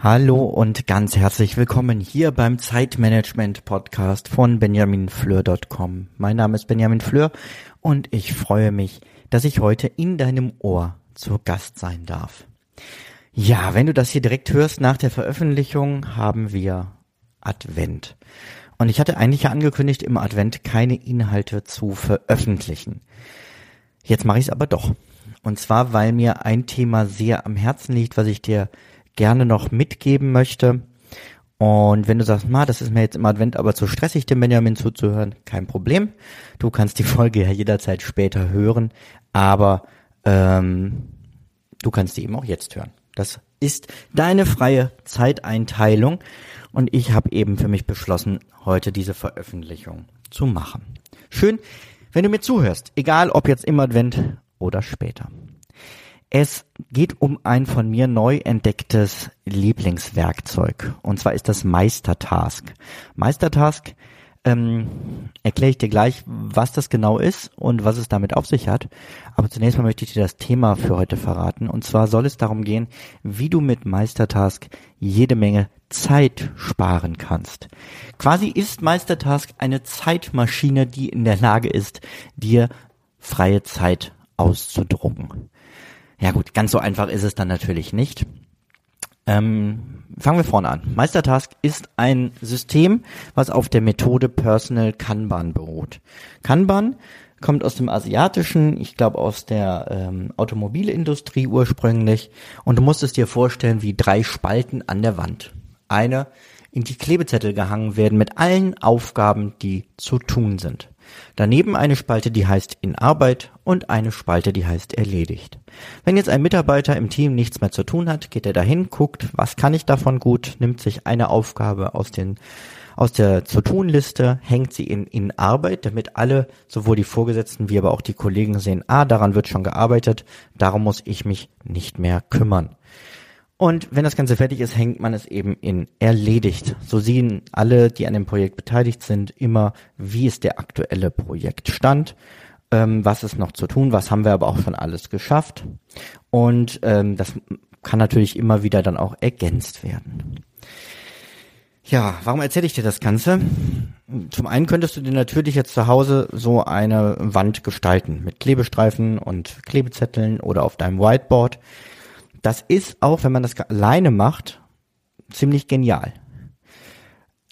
Hallo und ganz herzlich willkommen hier beim Zeitmanagement Podcast von benjaminfleur.com. Mein Name ist Benjamin Fleur und ich freue mich, dass ich heute in deinem Ohr zu Gast sein darf. Ja, wenn du das hier direkt hörst nach der Veröffentlichung, haben wir Advent. Und ich hatte eigentlich angekündigt, im Advent keine Inhalte zu veröffentlichen. Jetzt mache ich es aber doch. Und zwar, weil mir ein Thema sehr am Herzen liegt, was ich dir gerne noch mitgeben möchte. Und wenn du sagst, ma, das ist mir jetzt im Advent aber zu stressig, dem Benjamin zuzuhören, kein Problem. Du kannst die Folge ja jederzeit später hören, aber ähm, du kannst die eben auch jetzt hören. Das ist deine freie Zeiteinteilung und ich habe eben für mich beschlossen, heute diese Veröffentlichung zu machen. Schön, wenn du mir zuhörst, egal ob jetzt im Advent oder später. Es geht um ein von mir neu entdecktes Lieblingswerkzeug. Und zwar ist das Meistertask. Meistertask ähm, erkläre ich dir gleich, was das genau ist und was es damit auf sich hat. Aber zunächst mal möchte ich dir das Thema für heute verraten. Und zwar soll es darum gehen, wie du mit Meistertask jede Menge Zeit sparen kannst. Quasi ist Meistertask eine Zeitmaschine, die in der Lage ist, dir freie Zeit auszudrucken. Ja gut, ganz so einfach ist es dann natürlich nicht. Ähm, fangen wir vorne an. Meistertask ist ein System, was auf der Methode Personal Kanban beruht. Kanban kommt aus dem Asiatischen, ich glaube aus der ähm, Automobilindustrie ursprünglich. Und du musst es dir vorstellen wie drei Spalten an der Wand. Eine, in die Klebezettel gehangen werden mit allen Aufgaben, die zu tun sind. Daneben eine Spalte, die heißt in Arbeit und eine Spalte, die heißt erledigt. Wenn jetzt ein Mitarbeiter im Team nichts mehr zu tun hat, geht er dahin, guckt, was kann ich davon gut, nimmt sich eine Aufgabe aus den aus der Zu-Tun-Liste, hängt sie in, in Arbeit, damit alle, sowohl die Vorgesetzten wie aber auch die Kollegen sehen, ah, daran wird schon gearbeitet, darum muss ich mich nicht mehr kümmern. Und wenn das Ganze fertig ist, hängt man es eben in erledigt. So sehen alle, die an dem Projekt beteiligt sind, immer, wie ist der aktuelle Projektstand, ähm, was ist noch zu tun, was haben wir aber auch schon alles geschafft. Und ähm, das kann natürlich immer wieder dann auch ergänzt werden. Ja, warum erzähle ich dir das Ganze? Zum einen könntest du dir natürlich jetzt zu Hause so eine Wand gestalten mit Klebestreifen und Klebezetteln oder auf deinem Whiteboard. Das ist auch, wenn man das alleine macht, ziemlich genial.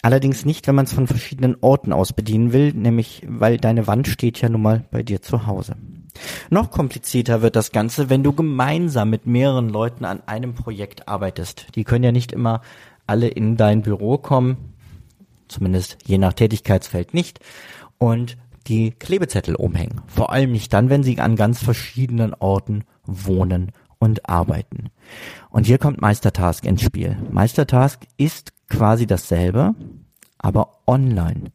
Allerdings nicht, wenn man es von verschiedenen Orten aus bedienen will, nämlich weil deine Wand steht ja nun mal bei dir zu Hause. Noch komplizierter wird das Ganze, wenn du gemeinsam mit mehreren Leuten an einem Projekt arbeitest. Die können ja nicht immer alle in dein Büro kommen, zumindest je nach Tätigkeitsfeld nicht, und die Klebezettel umhängen. Vor allem nicht dann, wenn sie an ganz verschiedenen Orten wohnen und arbeiten. Und hier kommt Meistertask ins Spiel. Meistertask ist quasi dasselbe, aber online.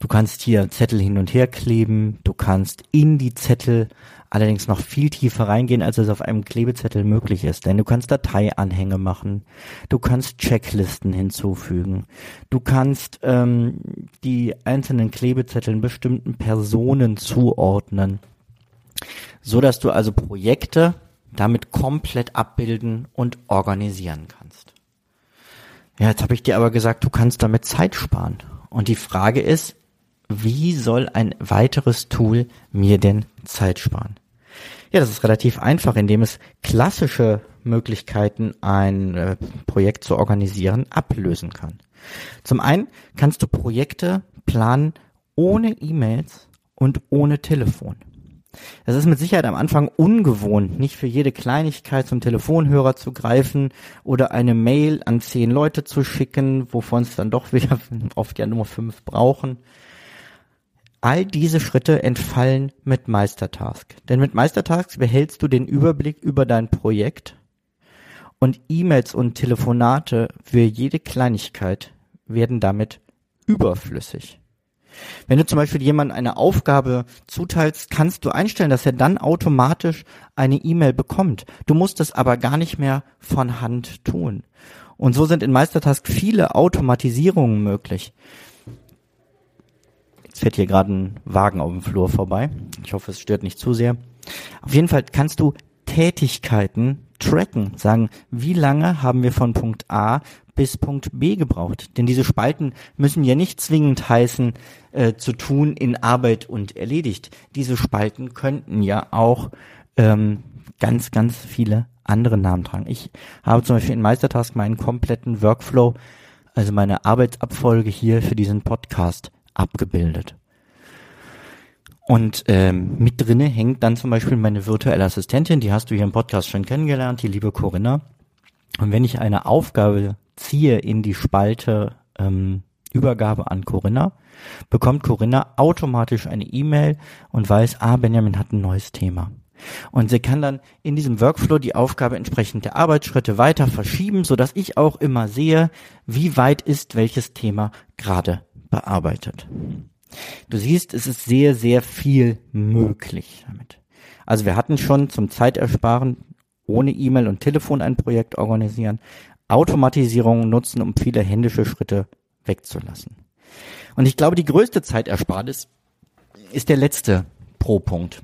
Du kannst hier Zettel hin und her kleben, du kannst in die Zettel allerdings noch viel tiefer reingehen, als es auf einem Klebezettel möglich ist. Denn du kannst Dateianhänge machen, du kannst Checklisten hinzufügen, du kannst ähm, die einzelnen Klebezetteln bestimmten Personen zuordnen, so dass du also Projekte damit komplett abbilden und organisieren kannst. Ja, jetzt habe ich dir aber gesagt, du kannst damit Zeit sparen. Und die Frage ist, wie soll ein weiteres Tool mir denn Zeit sparen? Ja, das ist relativ einfach, indem es klassische Möglichkeiten, ein äh, Projekt zu organisieren, ablösen kann. Zum einen kannst du Projekte planen ohne E-Mails und ohne Telefon. Es ist mit Sicherheit am Anfang ungewohnt, nicht für jede Kleinigkeit zum Telefonhörer zu greifen oder eine Mail an zehn Leute zu schicken, wovon es dann doch wieder oft ja nur fünf brauchen. All diese Schritte entfallen mit Meistertask. Denn mit Meistertask behältst du den Überblick über dein Projekt und E-Mails und Telefonate für jede Kleinigkeit werden damit überflüssig. Wenn du zum Beispiel jemandem eine Aufgabe zuteilst, kannst du einstellen, dass er dann automatisch eine E-Mail bekommt. Du musst es aber gar nicht mehr von Hand tun. Und so sind in Meistertask viele Automatisierungen möglich. Jetzt fährt hier gerade ein Wagen auf dem Flur vorbei. Ich hoffe, es stört nicht zu sehr. Auf jeden Fall kannst du Tätigkeiten tracken, sagen, wie lange haben wir von Punkt A bis Punkt B gebraucht. Denn diese Spalten müssen ja nicht zwingend heißen, äh, zu tun in Arbeit und erledigt. Diese Spalten könnten ja auch ähm, ganz, ganz viele andere Namen tragen. Ich habe zum Beispiel in Meistertask meinen kompletten Workflow, also meine Arbeitsabfolge hier für diesen Podcast abgebildet. Und ähm, mit drinne hängt dann zum Beispiel meine virtuelle Assistentin, die hast du hier im Podcast schon kennengelernt, die liebe Corinna. Und wenn ich eine Aufgabe ziehe in die Spalte ähm, Übergabe an Corinna, bekommt Corinna automatisch eine E-Mail und weiß, ah, Benjamin hat ein neues Thema. Und sie kann dann in diesem Workflow die Aufgabe entsprechend der Arbeitsschritte weiter verschieben, so dass ich auch immer sehe, wie weit ist welches Thema gerade bearbeitet. Du siehst, es ist sehr, sehr viel möglich damit. Also wir hatten schon zum Zeitersparen ohne E-Mail und Telefon ein Projekt organisieren, Automatisierungen nutzen, um viele händische Schritte wegzulassen. Und ich glaube, die größte Zeitersparnis ist der letzte Pro-Punkt.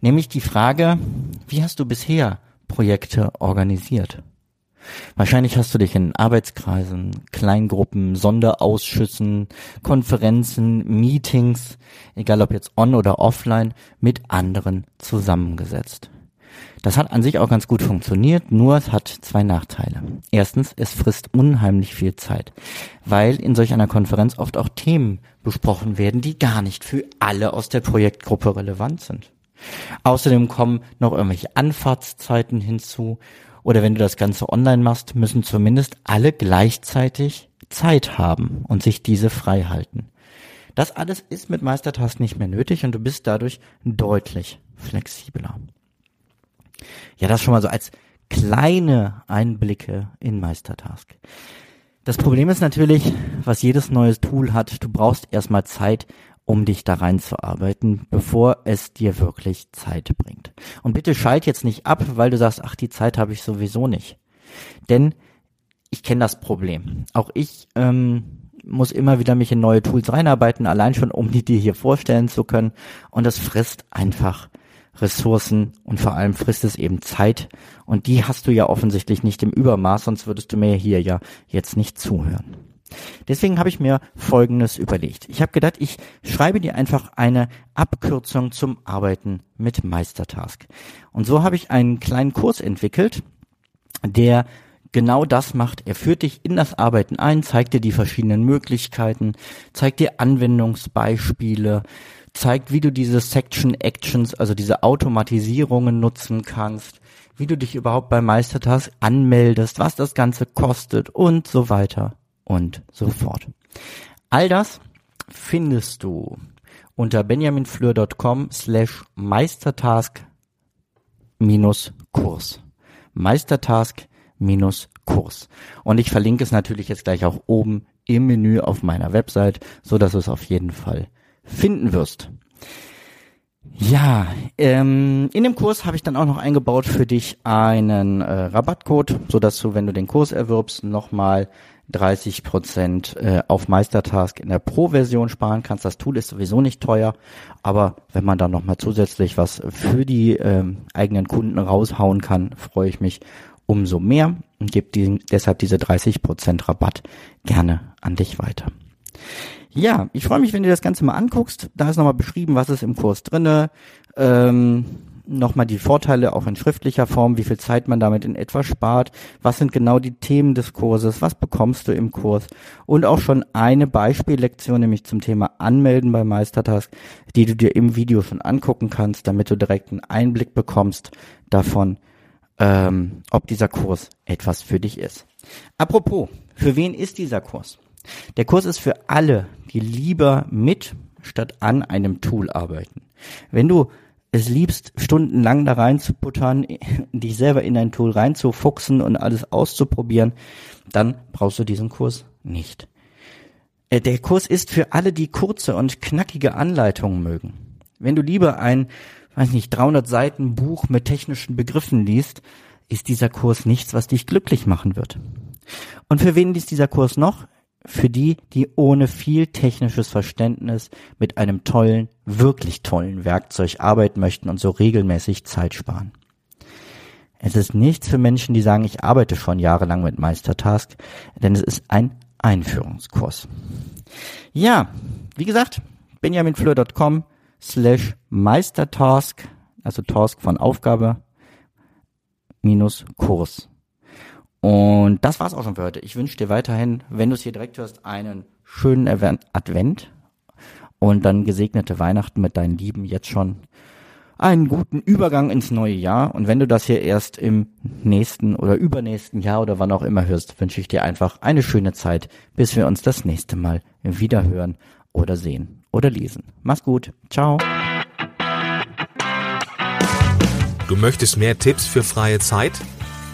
Nämlich die Frage, wie hast du bisher Projekte organisiert? Wahrscheinlich hast du dich in Arbeitskreisen, Kleingruppen, Sonderausschüssen, Konferenzen, Meetings, egal ob jetzt on oder offline, mit anderen zusammengesetzt. Das hat an sich auch ganz gut funktioniert, nur es hat zwei Nachteile. Erstens, es frisst unheimlich viel Zeit, weil in solch einer Konferenz oft auch Themen besprochen werden, die gar nicht für alle aus der Projektgruppe relevant sind. Außerdem kommen noch irgendwelche Anfahrtszeiten hinzu oder wenn du das Ganze online machst, müssen zumindest alle gleichzeitig Zeit haben und sich diese frei halten. Das alles ist mit Meistertask nicht mehr nötig und du bist dadurch deutlich flexibler. Ja, das schon mal so als kleine Einblicke in Meistertask. Das Problem ist natürlich, was jedes neues Tool hat, du brauchst erstmal Zeit, um dich da reinzuarbeiten, bevor es dir wirklich Zeit bringt. Und bitte schalt jetzt nicht ab, weil du sagst, ach, die Zeit habe ich sowieso nicht. Denn ich kenne das Problem. Auch ich ähm, muss immer wieder mich in neue Tools reinarbeiten, allein schon, um die dir hier vorstellen zu können. Und das frisst einfach Ressourcen und vor allem frisst es eben Zeit. Und die hast du ja offensichtlich nicht im Übermaß, sonst würdest du mir hier ja jetzt nicht zuhören. Deswegen habe ich mir Folgendes überlegt. Ich habe gedacht, ich schreibe dir einfach eine Abkürzung zum Arbeiten mit Meistertask. Und so habe ich einen kleinen Kurs entwickelt, der genau das macht. Er führt dich in das Arbeiten ein, zeigt dir die verschiedenen Möglichkeiten, zeigt dir Anwendungsbeispiele, zeigt, wie du diese Section Actions, also diese Automatisierungen nutzen kannst, wie du dich überhaupt bei Meistertask anmeldest, was das Ganze kostet und so weiter und so fort. All das findest du unter benjaminfleur.com slash meistertask minus Kurs. Meistertask minus Kurs. Und ich verlinke es natürlich jetzt gleich auch oben im Menü auf meiner Website, so dass es auf jeden Fall finden wirst. Ja, ähm, in dem Kurs habe ich dann auch noch eingebaut für dich einen äh, Rabattcode, so dass du, wenn du den Kurs erwirbst, nochmal 30 Prozent äh, auf Meistertask in der Pro-Version sparen kannst. Das Tool ist sowieso nicht teuer, aber wenn man dann nochmal zusätzlich was für die ähm, eigenen Kunden raushauen kann, freue ich mich umso mehr und gebe deshalb diese 30 Prozent Rabatt gerne an dich weiter. Ja, ich freue mich, wenn du das Ganze mal anguckst. Da ist nochmal beschrieben, was ist im Kurs drinne. Ähm, nochmal die Vorteile auch in schriftlicher Form, wie viel Zeit man damit in etwa spart, was sind genau die Themen des Kurses, was bekommst du im Kurs und auch schon eine Beispiellektion, nämlich zum Thema Anmelden bei Meistertask, die du dir im Video schon angucken kannst, damit du direkt einen Einblick bekommst davon, ähm, ob dieser Kurs etwas für dich ist. Apropos, für wen ist dieser Kurs? Der Kurs ist für alle, die lieber mit statt an einem Tool arbeiten. Wenn du es liebst, stundenlang da reinzuputtern, dich selber in ein Tool reinzufuchsen und alles auszuprobieren, dann brauchst du diesen Kurs nicht. Äh, der Kurs ist für alle, die kurze und knackige Anleitungen mögen. Wenn du lieber ein, weiß nicht, 300 Seiten Buch mit technischen Begriffen liest, ist dieser Kurs nichts, was dich glücklich machen wird. Und für wen ist dieser Kurs noch? Für die, die ohne viel technisches Verständnis mit einem tollen, wirklich tollen Werkzeug arbeiten möchten und so regelmäßig Zeit sparen. Es ist nichts für Menschen, die sagen, ich arbeite schon jahrelang mit Meistertask, denn es ist ein Einführungskurs. Ja, wie gesagt, benjaminfleur.com slash Meistertask, also Task von Aufgabe minus Kurs. Und das war's auch schon für heute. Ich wünsche dir weiterhin, wenn du es hier direkt hörst, einen schönen Advent und dann gesegnete Weihnachten mit deinen Lieben jetzt schon einen guten Übergang ins neue Jahr. Und wenn du das hier erst im nächsten oder übernächsten Jahr oder wann auch immer hörst, wünsche ich dir einfach eine schöne Zeit, bis wir uns das nächste Mal wieder hören oder sehen oder lesen. Mach's gut. Ciao. Du möchtest mehr Tipps für freie Zeit?